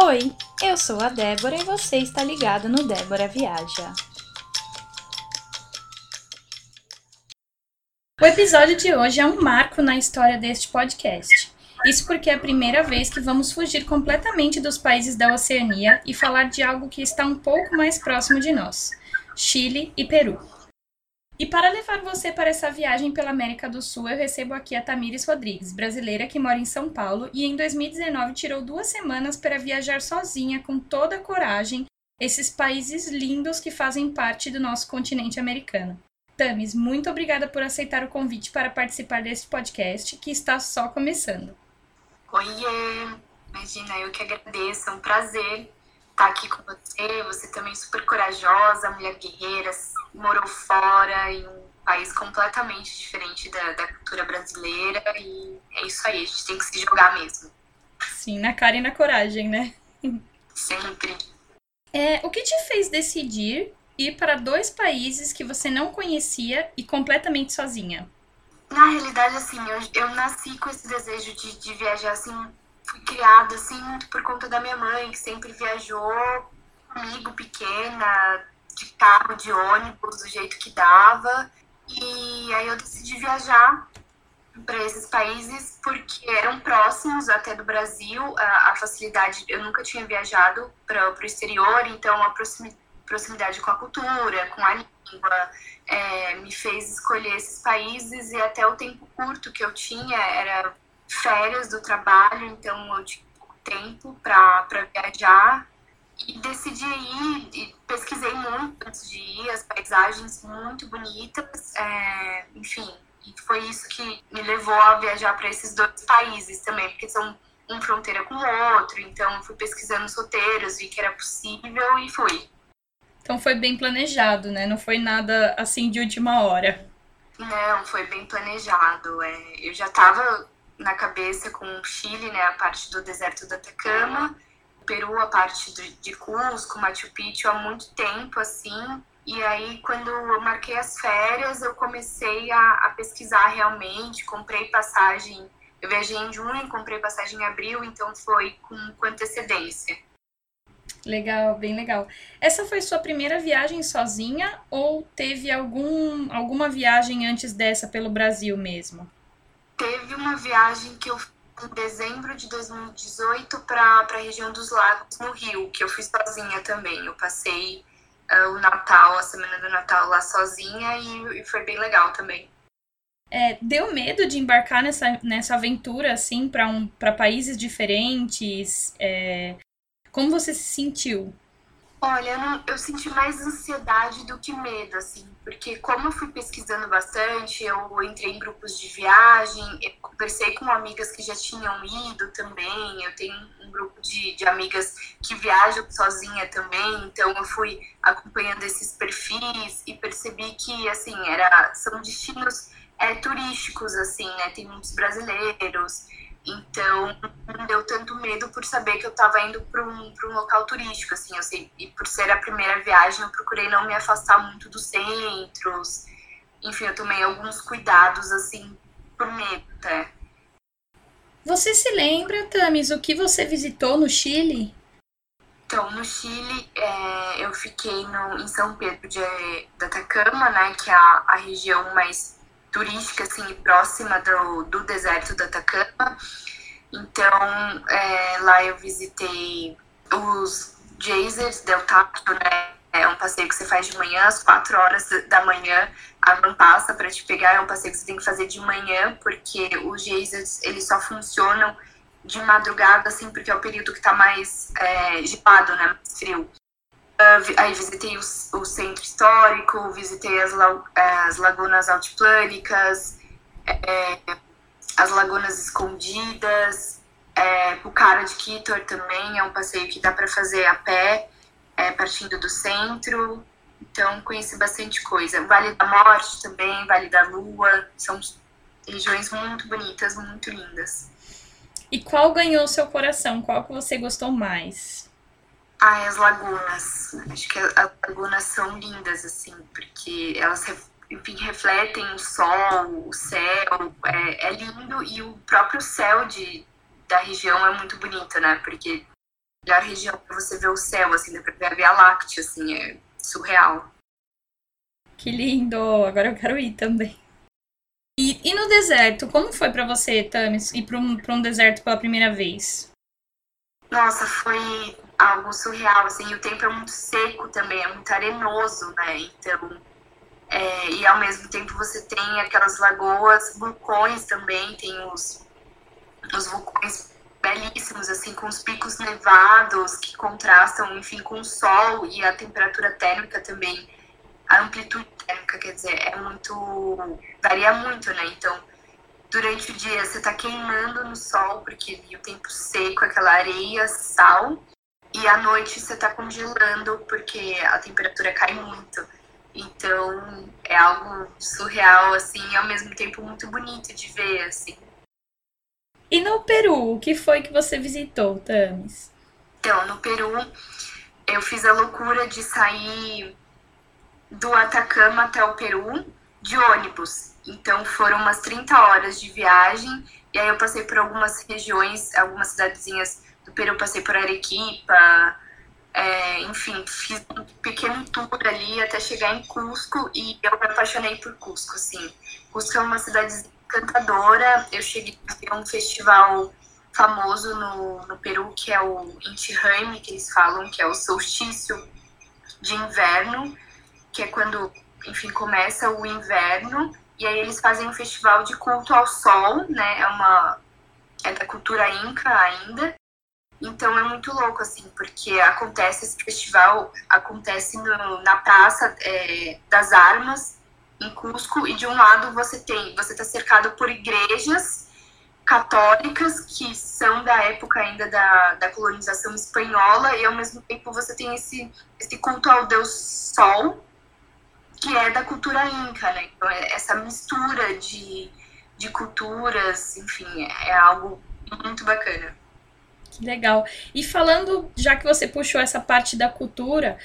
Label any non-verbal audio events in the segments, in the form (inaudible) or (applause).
Oi, eu sou a Débora e você está ligado no Débora Viaja. O episódio de hoje é um marco na história deste podcast. Isso porque é a primeira vez que vamos fugir completamente dos países da Oceania e falar de algo que está um pouco mais próximo de nós: Chile e Peru. E para levar você para essa viagem pela América do Sul, eu recebo aqui a Tamires Rodrigues, brasileira que mora em São Paulo e em 2019 tirou duas semanas para viajar sozinha com toda a coragem esses países lindos que fazem parte do nosso continente americano. Tamis, muito obrigada por aceitar o convite para participar deste podcast que está só começando. Oiê! Imagina, eu que agradeço, é um prazer estar aqui com você. Você também super corajosa, mulher guerreira, morou fora em um país completamente diferente da, da cultura brasileira e é isso aí, a gente tem que se jogar mesmo. Sim, na cara e na coragem, né? Sempre. É, o que te fez decidir ir para dois países que você não conhecia e completamente sozinha? Na realidade, assim, eu, eu nasci com esse desejo de, de viajar, assim, fui criada, assim, muito por conta da minha mãe, que sempre viajou comigo, pequena, de carro, de ônibus, do jeito que dava. E aí eu decidi viajar para esses países porque eram próximos até do Brasil. A, a facilidade, eu nunca tinha viajado para o exterior, então a proximidade com a cultura, com a língua, é, me fez escolher esses países e até o tempo curto que eu tinha era férias do trabalho, então eu tinha pouco tempo para viajar e decidi ir, e pesquisei muito antes de ir, as paisagens muito bonitas, é, enfim, e foi isso que me levou a viajar para esses dois países também, porque são um fronteira com o outro, então fui pesquisando os roteiros, vi que era possível e fui. Então foi bem planejado, né? Não foi nada assim de última hora. Não, foi bem planejado. É, eu já estava na cabeça com o Chile, né? A parte do deserto do Atacama. Peru, a parte de Cusco, Machu Picchu há muito tempo, assim. E aí, quando eu marquei as férias, eu comecei a, a pesquisar realmente, comprei passagem. Eu viajei em junho, comprei passagem em abril, então foi com, com antecedência. Legal, bem legal. Essa foi sua primeira viagem sozinha ou teve algum, alguma viagem antes dessa pelo Brasil mesmo? Teve uma viagem que eu em dezembro de 2018 para a região dos lagos no Rio, que eu fui sozinha também. Eu passei uh, o Natal, a semana do Natal lá sozinha e, e foi bem legal também. É, deu medo de embarcar nessa, nessa aventura, assim, para um, países diferentes? É, como você se sentiu? Olha, eu, não, eu, senti mais ansiedade do que medo, assim, porque como eu fui pesquisando bastante, eu entrei em grupos de viagem, eu conversei com amigas que já tinham ido também, eu tenho um grupo de, de amigas que viajam sozinha também, então eu fui acompanhando esses perfis e percebi que, assim, era, são destinos é, turísticos, assim, né, tem muitos brasileiros, então, não deu tanto medo por saber que eu estava indo para um, um local turístico, assim, eu sei, e por ser a primeira viagem, eu procurei não me afastar muito dos centros. Enfim, eu tomei alguns cuidados, assim, por medo, até. Você se lembra, Tamis, o que você visitou no Chile? Então, no Chile, é, eu fiquei no, em São Pedro de, de Atacama, né, que é a, a região mais turística, assim, próxima do, do deserto do Atacama. Então, é, lá eu visitei os geysers del Tacto, né? É um passeio que você faz de manhã, às 4 horas da manhã, a van passa para te pegar. É um passeio que você tem que fazer de manhã, porque os geysers, eles só funcionam de madrugada, assim, porque é o período que está mais é, gelado, né? Mais frio. Uh, aí visitei o, o, centro histórico, visitei as, as lagunas altiplânicas, é, as lagunas escondidas, é, Pucara de Quitor também é um passeio que dá para fazer a pé, é, partindo do centro. Então conheci bastante coisa. Vale da Morte também, Vale da Lua, são regiões muito bonitas, muito lindas. E qual ganhou seu coração? Qual que você gostou mais? Ai, as lagunas. Acho que as lagunas são lindas, assim, porque elas, enfim, refletem o sol, o céu. É, é lindo e o próprio céu de, da região é muito bonito, né? Porque melhor região para você ver o céu, assim, dá pra ver a Via Láctea, assim, é surreal. Que lindo! Agora eu quero ir também. E, e no deserto, como foi para você, Tamis, ir para um, pra um deserto pela primeira vez? Nossa, foi algo surreal, assim, o tempo é muito seco também, é muito arenoso, né, então, é, e ao mesmo tempo você tem aquelas lagoas, vulcões também, tem os, os vulcões belíssimos, assim, com os picos nevados que contrastam, enfim, com o sol e a temperatura térmica também, a amplitude térmica, quer dizer, é muito, varia muito, né, então, durante o dia você tá queimando no sol, porque o tempo seco, aquela areia, sal, e à noite você tá congelando, porque a temperatura cai muito. Então, é algo surreal, assim, e ao mesmo tempo muito bonito de ver, assim. E no Peru, o que foi que você visitou, Tamis? Então, no Peru, eu fiz a loucura de sair do Atacama até o Peru de ônibus. Então, foram umas 30 horas de viagem. E aí, eu passei por algumas regiões, algumas cidadezinhas do Peru. Passei por Arequipa, é, enfim, fiz um pequeno tour ali até chegar em Cusco. E eu me apaixonei por Cusco, assim. Cusco é uma cidade encantadora. Eu cheguei a ver um festival famoso no, no Peru, que é o Inti que eles falam, que é o solstício de inverno, que é quando, enfim, começa o inverno, e aí eles fazem um festival de culto ao sol, né, é uma, é da cultura inca ainda, então é muito louco, assim, porque acontece esse festival, acontece no, na Praça é, das Armas, em Cusco e de um lado você tem, você está cercado por igrejas católicas que são da época ainda da, da colonização espanhola e ao mesmo tempo você tem esse, esse culto ao deus Sol que é da cultura inca, né? Então, é essa mistura de, de culturas, enfim, é algo muito bacana. Que legal. E falando, já que você puxou essa parte da cultura,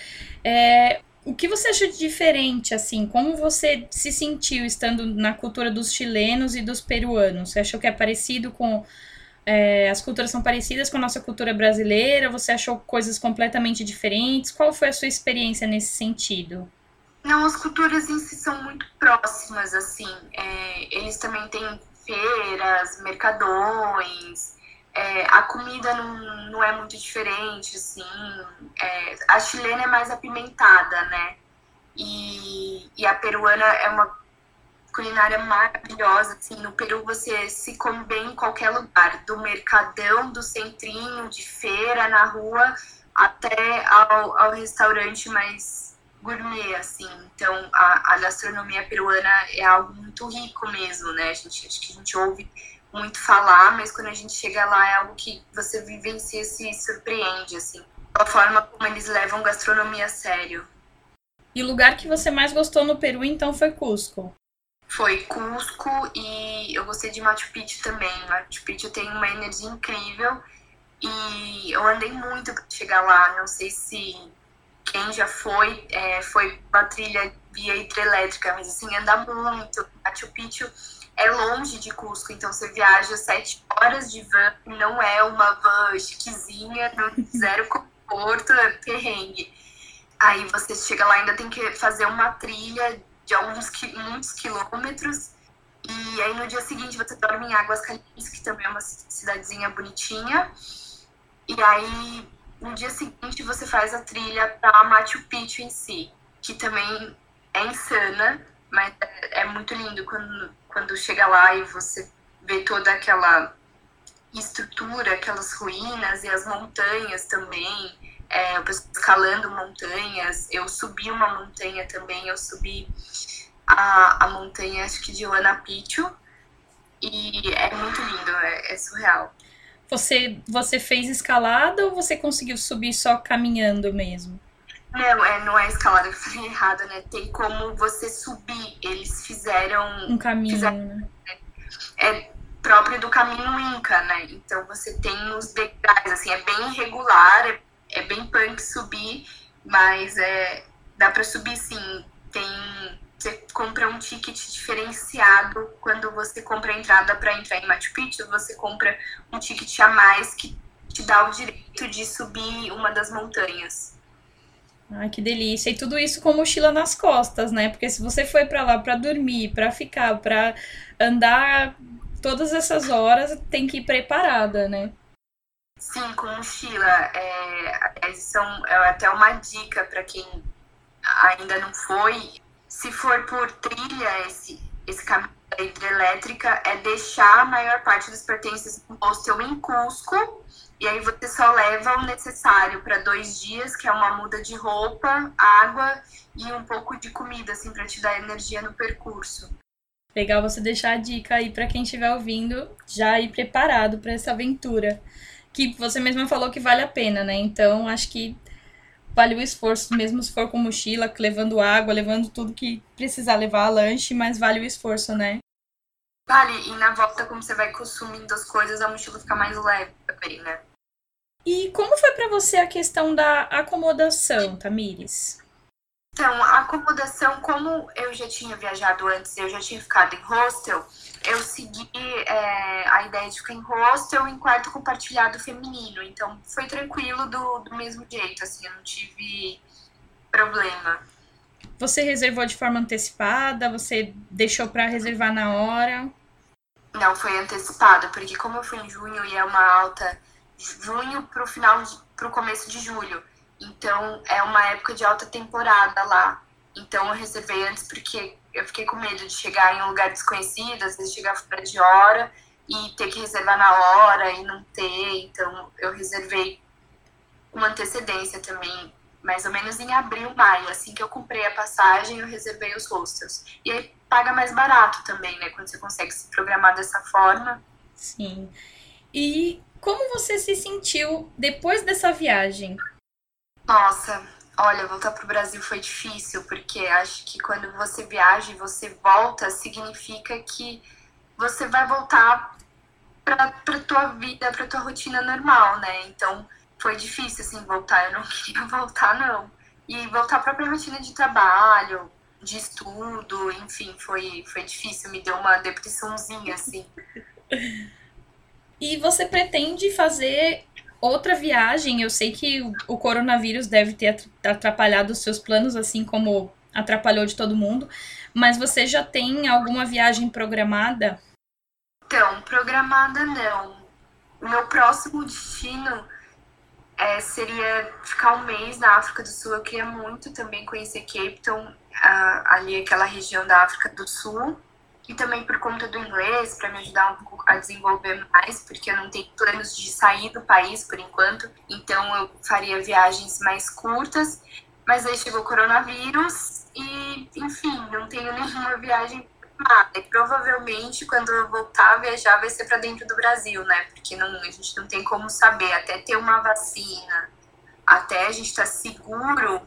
é, o que você achou de diferente, assim? Como você se sentiu estando na cultura dos chilenos e dos peruanos? Você achou que é parecido com. É, as culturas são parecidas com a nossa cultura brasileira? Você achou coisas completamente diferentes? Qual foi a sua experiência nesse sentido? Não, as culturas em si são muito próximas, assim. É, eles também têm feiras, mercadões, é, a comida não, não é muito diferente, assim. É, a chilena é mais apimentada, né? E, e a peruana é uma culinária maravilhosa, assim. No Peru você se come bem em qualquer lugar, do mercadão, do centrinho, de feira, na rua, até ao, ao restaurante mais gourmet, assim. Então, a, a gastronomia peruana é algo muito rico mesmo, né? A gente, acho que a gente ouve muito falar, mas quando a gente chega lá é algo que você vivencia e se surpreende, assim. A forma como eles levam gastronomia a sério. E o lugar que você mais gostou no Peru, então, foi Cusco? Foi Cusco e eu gostei de Machu Picchu também. Machu Picchu tem uma energia incrível e eu andei muito para chegar lá. Não sei se quem já foi, é, foi uma trilha via hidrelétrica, mas assim, anda muito. Machu Picchu é longe de Cusco, então você viaja sete horas de van, não é uma van chiquezinha, (laughs) zero conforto, é perrengue. Aí você chega lá ainda tem que fazer uma trilha de alguns muitos quilômetros. E aí no dia seguinte você dorme em Águas Calientes, que também é uma cidadezinha bonitinha. E aí no dia seguinte você faz a trilha para Machu Picchu em si, que também é insana, mas é, é muito lindo quando quando chega lá e você vê toda aquela estrutura, aquelas ruínas e as montanhas também, é, escalando montanhas. Eu subi uma montanha também, eu subi a, a montanha, acho que de Pichu e é muito lindo, é, é surreal. Você, você fez escalada ou você conseguiu subir só caminhando mesmo? Não, é, não é escalada, eu falei errado, né? Tem como você subir. Eles fizeram. Um caminho, fizeram, né? É próprio do caminho Inca, né? Então você tem os degraus, assim, é bem irregular, é, é bem punk subir, mas é, dá para subir sim. Tem. Você compra um ticket diferenciado quando você compra a entrada para entrar em Machu Picchu, você compra um ticket a mais que te dá o direito de subir uma das montanhas. Ai, que delícia. E tudo isso com mochila nas costas, né? Porque se você foi para lá para dormir, para ficar, para andar todas essas horas, tem que ir preparada, né? Sim, com mochila. É, são, é até uma dica para quem ainda não foi. Se for por trilha, esse, esse caminho da hidrelétrica, é deixar a maior parte dos pertences no hostel em Cusco e aí você só leva o necessário para dois dias, que é uma muda de roupa, água e um pouco de comida, assim, para te dar energia no percurso. Legal você deixar a dica aí para quem estiver ouvindo, já ir preparado para essa aventura. Que você mesma falou que vale a pena, né? Então acho que vale o esforço, mesmo se for com mochila, levando água, levando tudo que precisar levar, lanche, mas vale o esforço, né? Vale, e na volta, como você vai consumindo as coisas, a mochila fica mais leve também, né? E como foi para você a questão da acomodação, Tamires? Então, a acomodação, como eu já tinha viajado antes, eu já tinha ficado em hostel, eu segui é, a ideia de ficar em hostel em quarto compartilhado feminino. Então, foi tranquilo do, do mesmo jeito, assim, eu não tive problema. Você reservou de forma antecipada? Você deixou para reservar na hora? Não, foi antecipado, porque como eu fui em junho e é uma alta junho para o final, para o começo de julho. Então é uma época de alta temporada lá. Então eu reservei antes porque eu fiquei com medo de chegar em um lugar desconhecido, às vezes chegar fora de hora e ter que reservar na hora e não ter. Então eu reservei com antecedência também, mais ou menos em abril, maio. Assim que eu comprei a passagem, eu reservei os hostels. E aí paga mais barato também, né? Quando você consegue se programar dessa forma. Sim. E como você se sentiu depois dessa viagem? Nossa, olha, voltar para o Brasil foi difícil, porque acho que quando você viaja e você volta, significa que você vai voltar para tua vida, para tua rotina normal, né? Então foi difícil assim voltar, eu não (laughs) queria voltar não. E voltar para a própria rotina de trabalho, de estudo, enfim, foi foi difícil, me deu uma depressãozinha assim. (laughs) E você pretende fazer outra viagem? Eu sei que o coronavírus deve ter atrapalhado os seus planos, assim como atrapalhou de todo mundo, mas você já tem alguma viagem programada? Então, programada não. Meu próximo destino é, seria ficar um mês na África do Sul. Eu queria muito também conhecer Cape Town, ali aquela região da África do Sul e também por conta do inglês, para me ajudar um pouco a desenvolver mais, porque eu não tenho planos de sair do país por enquanto, então eu faria viagens mais curtas. Mas aí chegou o coronavírus e, enfim, não tenho nenhuma viagem e provavelmente quando eu voltar a viajar vai ser para dentro do Brasil, né? Porque não, a gente não tem como saber, até ter uma vacina, até a gente estar tá seguro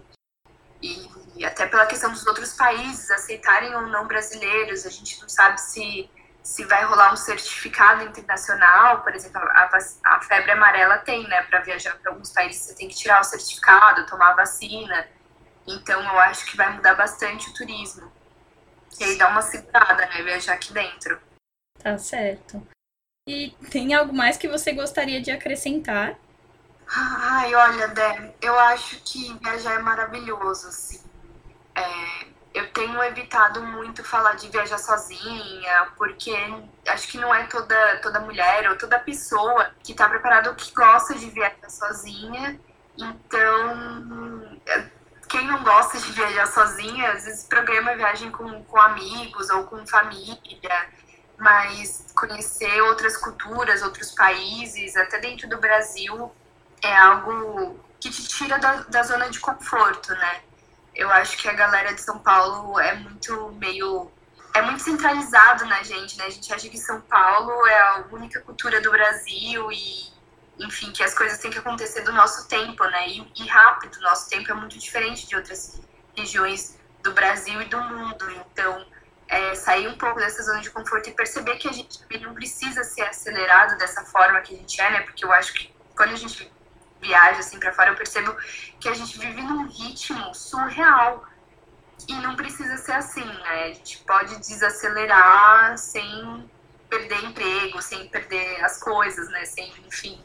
e até pela questão dos outros países aceitarem ou não brasileiros, a gente não sabe se, se vai rolar um certificado internacional, por exemplo, a, a febre amarela tem, né, para viajar para alguns países você tem que tirar o certificado, tomar a vacina, então eu acho que vai mudar bastante o turismo. E aí dá uma segurada, né, viajar aqui dentro. Tá certo. E tem algo mais que você gostaria de acrescentar? Ai, olha, Dé, eu acho que viajar é maravilhoso, assim. É, eu tenho evitado muito falar de viajar sozinha, porque acho que não é toda, toda mulher ou toda pessoa que está preparada ou que gosta de viajar sozinha. Então, quem não gosta de viajar sozinha, às vezes programa viagem com, com amigos ou com família, mas conhecer outras culturas, outros países, até dentro do Brasil, é algo que te tira da, da zona de conforto, né? eu acho que a galera de São Paulo é muito meio. É muito centralizado na gente, né? A gente acha que São Paulo é a única cultura do Brasil e, enfim, que as coisas têm que acontecer do nosso tempo, né? E, e rápido. Nosso tempo é muito diferente de outras regiões do Brasil e do mundo. Então, é, sair um pouco dessa zona de conforto e perceber que a gente também não precisa ser acelerado dessa forma que a gente é, né? Porque eu acho que quando a gente viajo assim para fora, eu percebo que a gente vive num ritmo surreal. E não precisa ser assim, né? A gente pode desacelerar sem perder emprego, sem perder as coisas, né? Sem, enfim.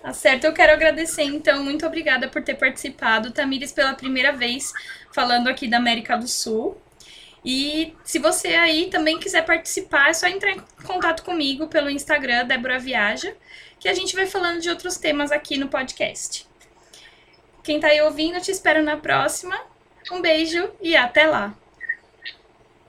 Tá certo, eu quero agradecer então, muito obrigada por ter participado, Tamires, pela primeira vez falando aqui da América do Sul. E se você aí também quiser participar, é só entrar em contato comigo pelo Instagram, Débora Viaja, que a gente vai falando de outros temas aqui no podcast. Quem tá aí ouvindo, te espero na próxima. Um beijo e até lá!